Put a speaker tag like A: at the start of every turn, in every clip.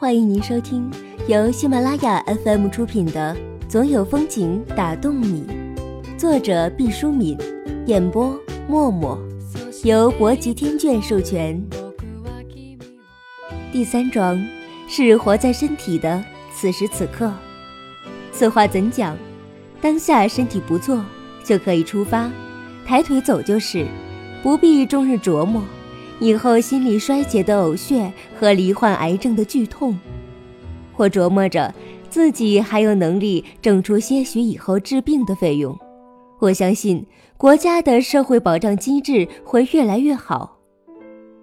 A: 欢迎您收听由喜马拉雅 FM 出品的《总有风景打动你》，作者毕淑敏，演播默默，由博吉天卷授权。第三章是活在身体的此时此刻。此话怎讲？当下身体不错，就可以出发，抬腿走就是，不必终日琢磨。以后心力衰竭的呕血和罹患癌症的剧痛，或琢磨着自己还有能力挣出些许以后治病的费用，我相信国家的社会保障机制会越来越好。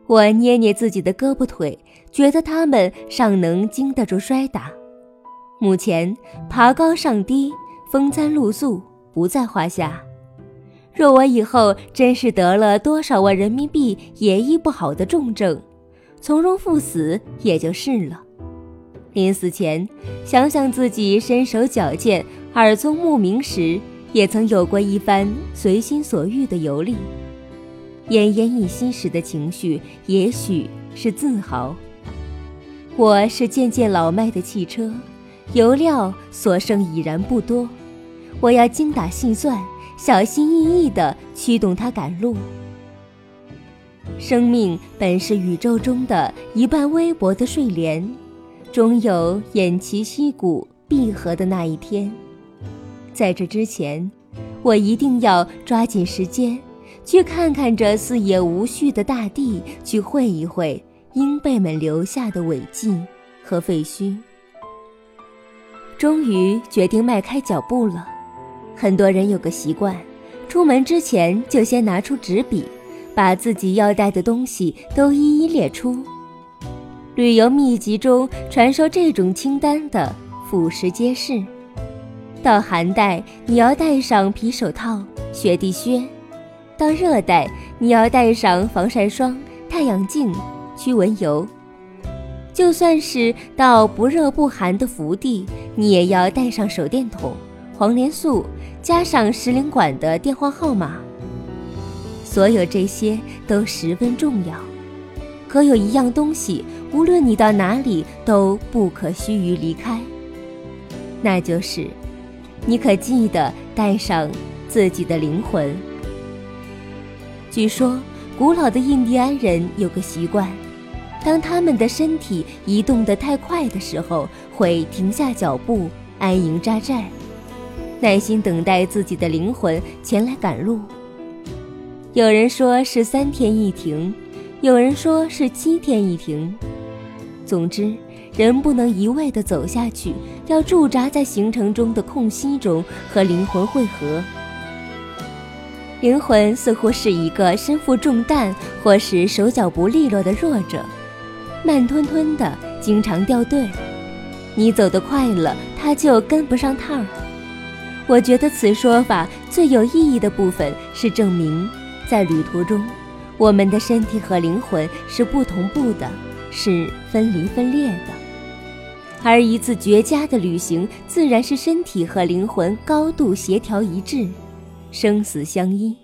A: 我捏捏自己的胳膊腿，觉得他们尚能经得住摔打。目前爬高上低、风餐露宿不在话下。若我以后真是得了多少万人民币也医不好的重症，从容赴死也就是了。临死前，想想自己身手矫健、耳聪目明时，也曾有过一番随心所欲的游历。奄奄一息时的情绪，也许是自豪。我是渐渐老迈的汽车，油料所剩已然不多，我要精打细算。小心翼翼地驱动它赶路。生命本是宇宙中的一半微薄的睡莲，终有偃旗息鼓闭合的那一天。在这之前，我一定要抓紧时间，去看看这四野无序的大地，去会一会鹰辈们留下的违迹和废墟。终于决定迈开脚步了。很多人有个习惯，出门之前就先拿出纸笔，把自己要带的东西都一一列出。旅游秘籍中传授这种清单的，俯拾皆是。到寒带，你要带上皮手套、雪地靴；到热带，你要带上防晒霜、太阳镜、驱蚊油；就算是到不热不寒的福地，你也要带上手电筒。黄连素加上使领馆的电话号码，所有这些都十分重要。可有一样东西，无论你到哪里都不可须臾离开，那就是，你可记得带上自己的灵魂。据说，古老的印第安人有个习惯，当他们的身体移动得太快的时候，会停下脚步，安营扎寨。耐心等待自己的灵魂前来赶路。有人说是三天一停，有人说是七天一停。总之，人不能一味地走下去，要驻扎在行程中的空隙中和灵魂汇合。灵魂似乎是一个身负重担或是手脚不利落的弱者，慢吞吞的，经常掉队。你走得快了，他就跟不上趟儿。我觉得此说法最有意义的部分是证明，在旅途中，我们的身体和灵魂是不同步的，是分离分裂的。而一次绝佳的旅行，自然是身体和灵魂高度协调一致，生死相依。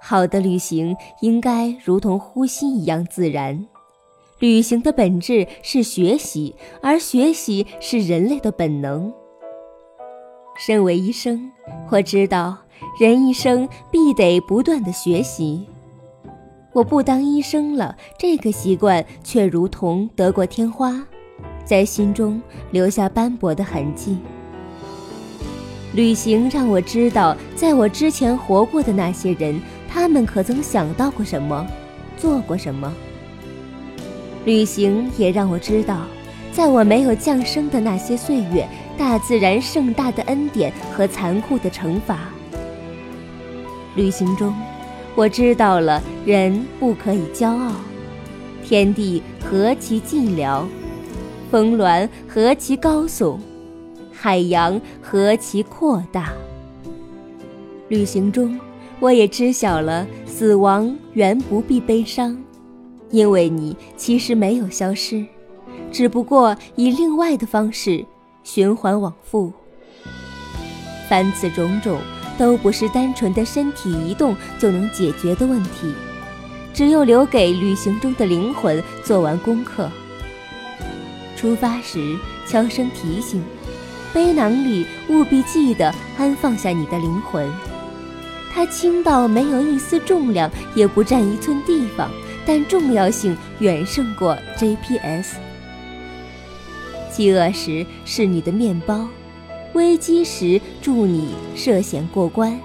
A: 好的旅行应该如同呼吸一样自然。旅行的本质是学习，而学习是人类的本能。身为医生，我知道人一生必得不断的学习。我不当医生了，这个习惯却如同得过天花，在心中留下斑驳的痕迹。旅行让我知道，在我之前活过的那些人，他们可曾想到过什么，做过什么。旅行也让我知道，在我没有降生的那些岁月。大自然盛大的恩典和残酷的惩罚。旅行中，我知道了人不可以骄傲，天地何其寂寥，峰峦何其高耸，海洋何其阔大。旅行中，我也知晓了死亡原不必悲伤，因为你其实没有消失，只不过以另外的方式。循环往复，凡此种种都不是单纯的身体移动就能解决的问题，只有留给旅行中的灵魂做完功课，出发时悄声提醒：背囊里务必记得安放下你的灵魂。它轻到没有一丝重量，也不占一寸地方，但重要性远胜过 GPS。饥饿时是你的面包，危机时助你涉险过关。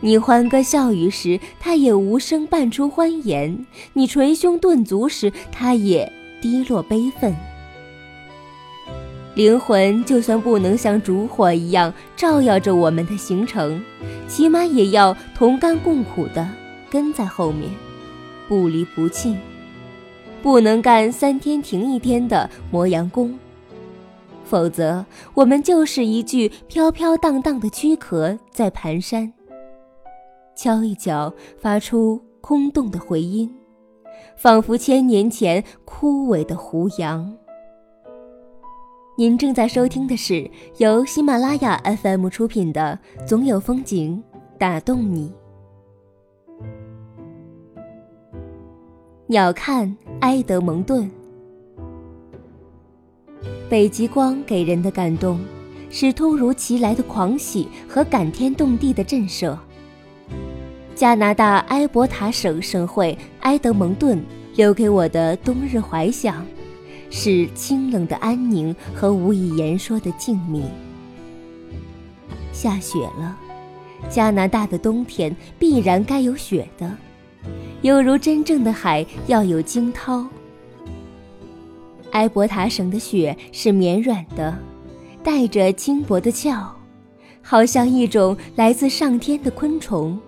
A: 你欢歌笑语时，他也无声伴出欢颜；你捶胸顿足时，他也低落悲愤。灵魂就算不能像烛火一样照耀着我们的行程，起码也要同甘共苦的跟在后面，不离不弃。不能干三天停一天的磨洋工，否则我们就是一具飘飘荡荡的躯壳在蹒跚。敲一敲，发出空洞的回音，仿佛千年前枯萎的胡杨。您正在收听的是由喜马拉雅 FM 出品的《总有风景打动你》。鸟瞰埃德蒙顿，北极光给人的感动，是突如其来的狂喜和感天动地的震慑。加拿大埃伯塔省省会埃德蒙顿留给我的冬日怀想，是清冷的安宁和无以言说的静谧。下雪了，加拿大的冬天必然该有雪的，犹如真正的海要有惊涛。埃伯塔省的雪是绵软的，带着轻薄的壳，好像一种来自上天的昆虫。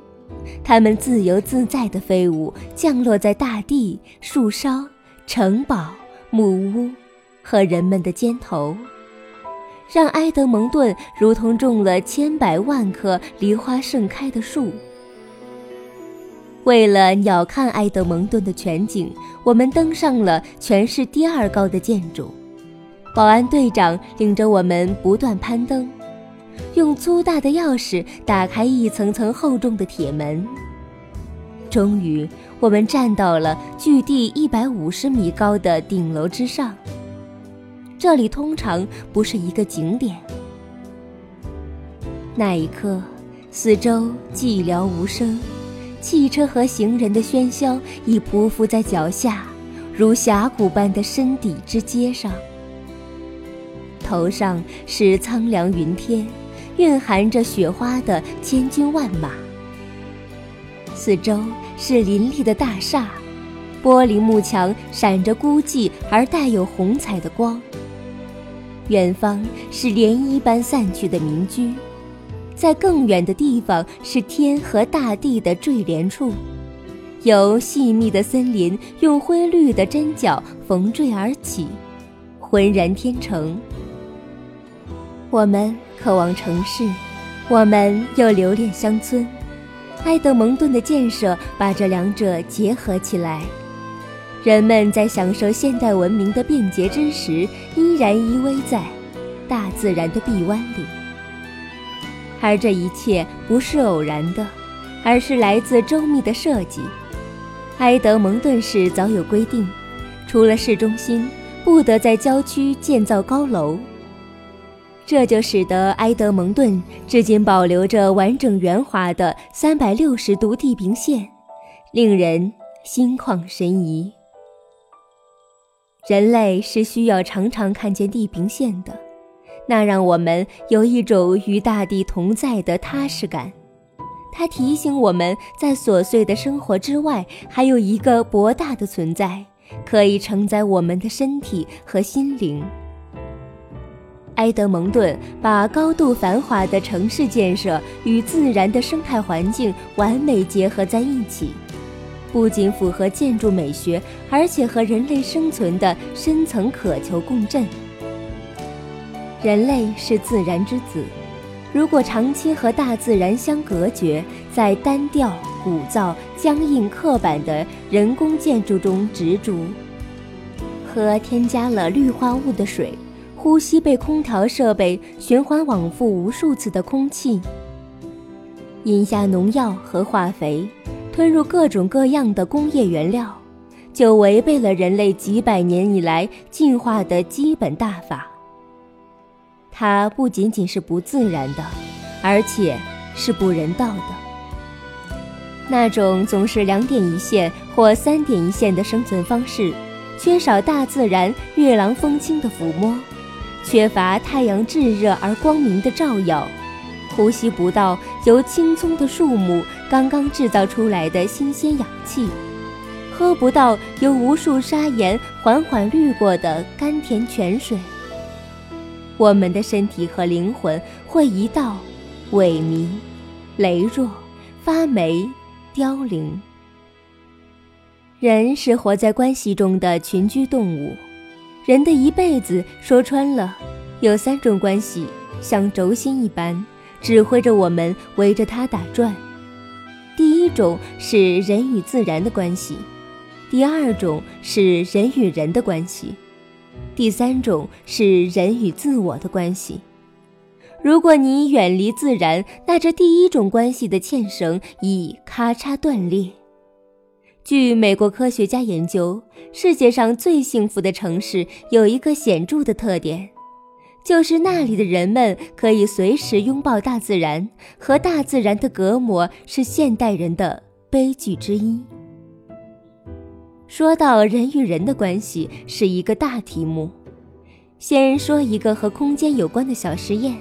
A: 它们自由自在地飞舞，降落在大地、树梢、城堡、木屋和人们的肩头，让埃德蒙顿如同种了千百万棵梨花盛开的树。为了鸟瞰埃德蒙顿的全景，我们登上了全市第二高的建筑。保安队长领着我们不断攀登。用粗大的钥匙打开一层层厚重的铁门。终于，我们站到了距地一百五十米高的顶楼之上。这里通常不是一个景点。那一刻，四周寂寥无声，汽车和行人的喧嚣已匍匐在脚下，如峡谷般的深底之街上。头上是苍凉云天。蕴含着雪花的千军万马，四周是林立的大厦，玻璃幕墙闪着孤寂而带有红彩的光。远方是涟漪般散去的民居，在更远的地方是天和大地的坠连处，由细密的森林用灰绿的针脚缝缀而起，浑然天成。我们。渴望城市，我们又留恋乡村。埃德蒙顿的建设把这两者结合起来。人们在享受现代文明的便捷之时，依然依偎在大自然的臂弯里。而这一切不是偶然的，而是来自周密的设计。埃德蒙顿市早有规定，除了市中心，不得在郊区建造高楼。这就使得埃德蒙顿至今保留着完整圆滑的三百六十度地平线，令人心旷神怡。人类是需要常常看见地平线的，那让我们有一种与大地同在的踏实感。它提醒我们在琐碎的生活之外，还有一个博大的存在，可以承载我们的身体和心灵。埃德蒙顿把高度繁华的城市建设与自然的生态环境完美结合在一起，不仅符合建筑美学，而且和人类生存的深层渴求共振。人类是自然之子，如果长期和大自然相隔绝，在单调、古造、僵硬、刻板的人工建筑中执着，喝添加了氯化物的水。呼吸被空调设备循环往复无数次的空气，饮下农药和化肥，吞入各种各样的工业原料，就违背了人类几百年以来进化的基本大法。它不仅仅是不自然的，而且是不人道的。那种总是两点一线或三点一线的生存方式，缺少大自然月朗风清的抚摸，缺乏太阳炙热而光明的照耀。呼吸不到由青葱的树木刚刚制造出来的新鲜氧气，喝不到由无数砂岩缓缓滤过的甘甜泉水，我们的身体和灵魂会一道萎靡、羸弱、发霉、凋零。人是活在关系中的群居动物，人的一辈子说穿了，有三种关系，像轴心一般。指挥着我们围着它打转。第一种是人与自然的关系，第二种是人与人的关系，第三种是人与自我的关系。如果你远离自然，那这第一种关系的牵绳已咔嚓断裂。据美国科学家研究，世界上最幸福的城市有一个显著的特点。就是那里的人们可以随时拥抱大自然，和大自然的隔膜是现代人的悲剧之一。说到人与人的关系是一个大题目，先说一个和空间有关的小实验。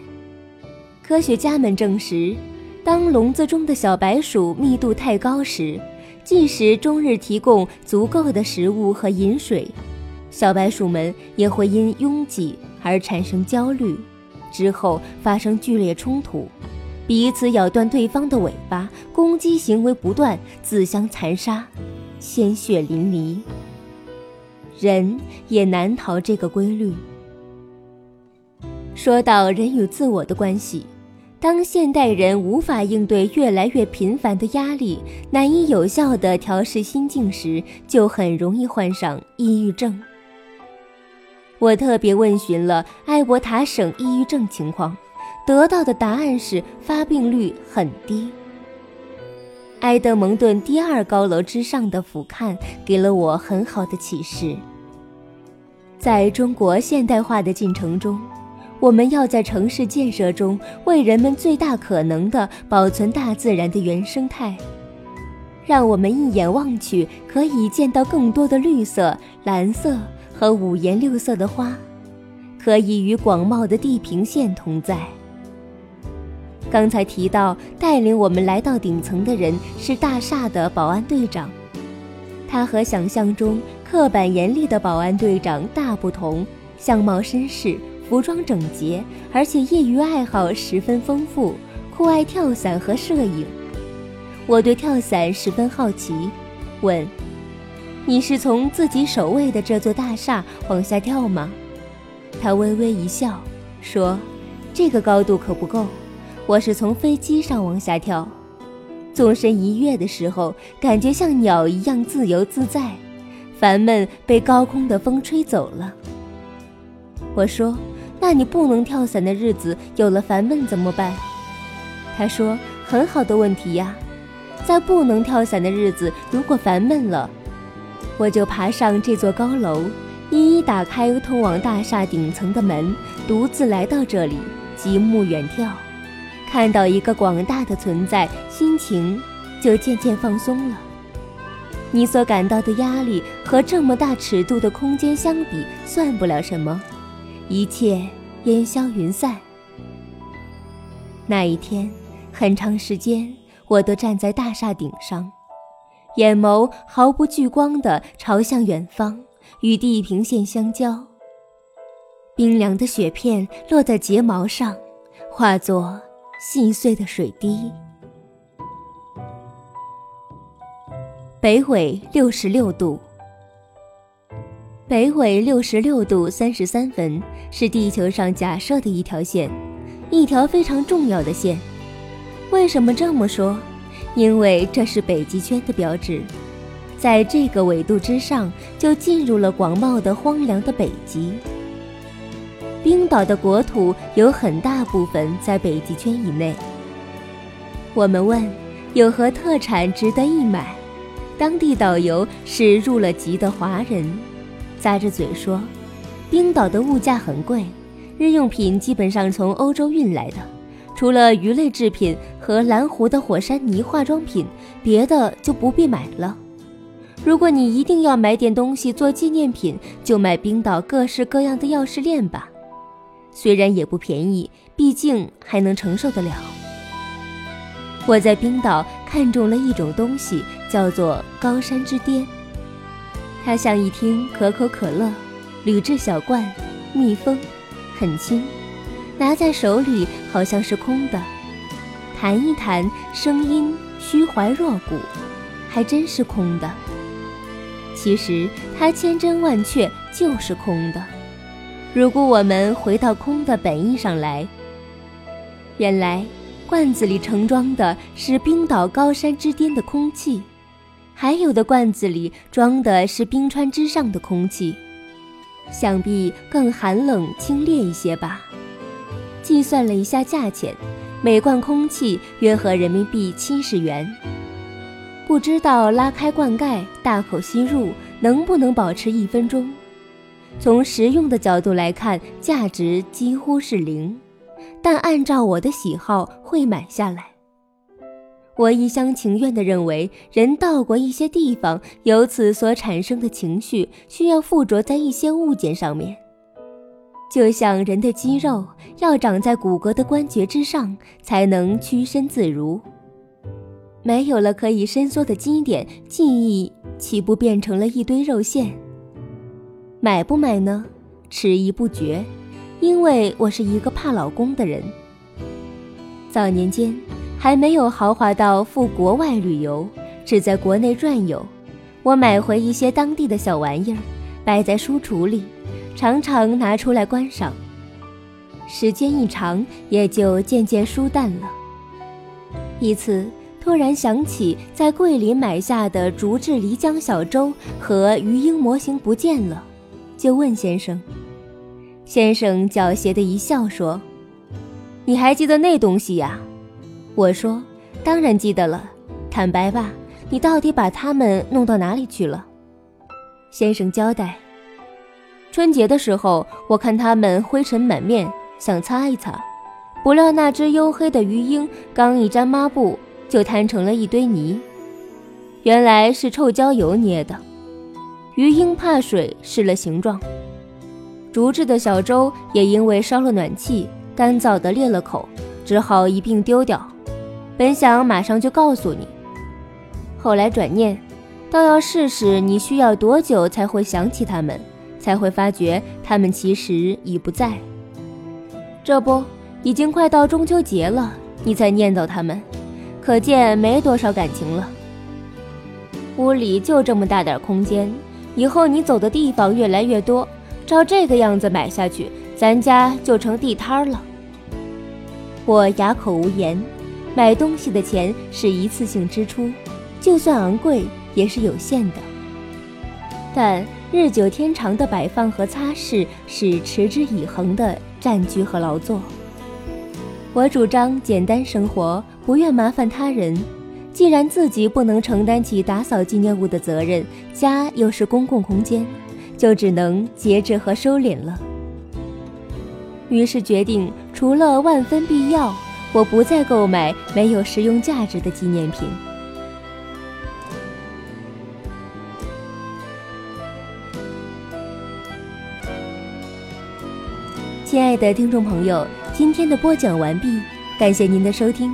A: 科学家们证实，当笼子中的小白鼠密度太高时，即使终日提供足够的食物和饮水，小白鼠们也会因拥挤。而产生焦虑，之后发生剧烈冲突，彼此咬断对方的尾巴，攻击行为不断，自相残杀，鲜血淋漓。人也难逃这个规律。说到人与自我的关系，当现代人无法应对越来越频繁的压力，难以有效的调试心境时，就很容易患上抑郁症。我特别问询了艾伯塔省抑郁症情况，得到的答案是发病率很低。埃德蒙顿第二高楼之上的俯瞰给了我很好的启示。在中国现代化的进程中，我们要在城市建设中为人们最大可能的保存大自然的原生态，让我们一眼望去可以见到更多的绿色、蓝色。和五颜六色的花，可以与广袤的地平线同在。刚才提到带领我们来到顶层的人是大厦的保安队长，他和想象中刻板严厉的保安队长大不同，相貌绅士，服装整洁，而且业余爱好十分丰富，酷爱跳伞和摄影。我对跳伞十分好奇，问。你是从自己守卫的这座大厦往下跳吗？他微微一笑，说：“这个高度可不够，我是从飞机上往下跳。纵身一跃的时候，感觉像鸟一样自由自在，烦闷被高空的风吹走了。”我说：“那你不能跳伞的日子，有了烦闷怎么办？”他说：“很好的问题呀，在不能跳伞的日子，如果烦闷了。”我就爬上这座高楼，一一打开通往大厦顶层的门，独自来到这里，极目远眺，看到一个广大的存在，心情就渐渐放松了。你所感到的压力和这么大尺度的空间相比，算不了什么，一切烟消云散。那一天，很长时间，我都站在大厦顶上。眼眸毫不聚光地朝向远方，与地平线相交。冰凉的雪片落在睫毛上，化作细碎的水滴。北纬六十六度，北纬六十六度三十三分是地球上假设的一条线，一条非常重要的线。为什么这么说？因为这是北极圈的标志，在这个纬度之上，就进入了广袤的荒凉的北极。冰岛的国土有很大部分在北极圈以内。我们问，有何特产值得一买？当地导游是入了籍的华人，咂着嘴说：“冰岛的物价很贵，日用品基本上从欧洲运来的，除了鱼类制品和蓝湖的火山泥化妆品，别的就不必买了。如果你一定要买点东西做纪念品，就买冰岛各式各样的钥匙链吧，虽然也不便宜，毕竟还能承受得了。”我在冰岛看中了一种东西，叫做高山之巅。它像一听可口可乐，铝制小罐，密封，很轻，拿在手里好像是空的，弹一弹，声音虚怀若谷，还真是空的。其实它千真万确就是空的。如果我们回到空的本意上来，原来。罐子里盛装的是冰岛高山之巅的空气，还有的罐子里装的是冰川之上的空气，想必更寒冷清冽一些吧。计算了一下价钱，每罐空气约合人民币七十元。不知道拉开罐盖，大口吸入能不能保持一分钟？从实用的角度来看，价值几乎是零。但按照我的喜好会买下来。我一厢情愿地认为，人到过一些地方，由此所产生的情绪需要附着在一些物件上面，就像人的肌肉要长在骨骼的关节之上，才能屈伸自如。没有了可以伸缩的基点，记忆岂不变成了一堆肉馅？买不买呢？迟疑不决。因为我是一个怕老公的人。早年间还没有豪华到赴国外旅游，只在国内转悠，我买回一些当地的小玩意儿，摆在书橱里，常常拿出来观赏。时间一长，也就渐渐疏淡了。一次突然想起在桂林买下的竹制漓江小舟和鱼鹰模型不见了，就问先生。先生狡黠的一笑说：“你还记得那东西呀？”我说：“当然记得了。坦白吧，你到底把它们弄到哪里去了？”先生交代：“春节的时候，我看它们灰尘满面，想擦一擦，不料那只黝黑的鱼鹰刚一沾抹布，就摊成了一堆泥。原来是臭椒油捏的。鱼鹰怕水，失了形状。”竹制的小舟也因为烧了暖气，干燥的裂了口，只好一并丢掉。本想马上就告诉你，后来转念，倒要试试你需要多久才会想起他们，才会发觉他们其实已不在。这不，已经快到中秋节了，你才念叨他们，可见没多少感情了。屋里就这么大点空间，以后你走的地方越来越多。照这个样子买下去，咱家就成地摊了。我哑口无言。买东西的钱是一次性支出，就算昂贵也是有限的。但日久天长的摆放和擦拭是持之以恒的占据和劳作。我主张简单生活，不愿麻烦他人。既然自己不能承担起打扫纪念物的责任，家又是公共空间。就只能节制和收敛了。于是决定，除了万分必要，我不再购买没有实用价值的纪念品。亲爱的听众朋友，今天的播讲完毕，感谢您的收听。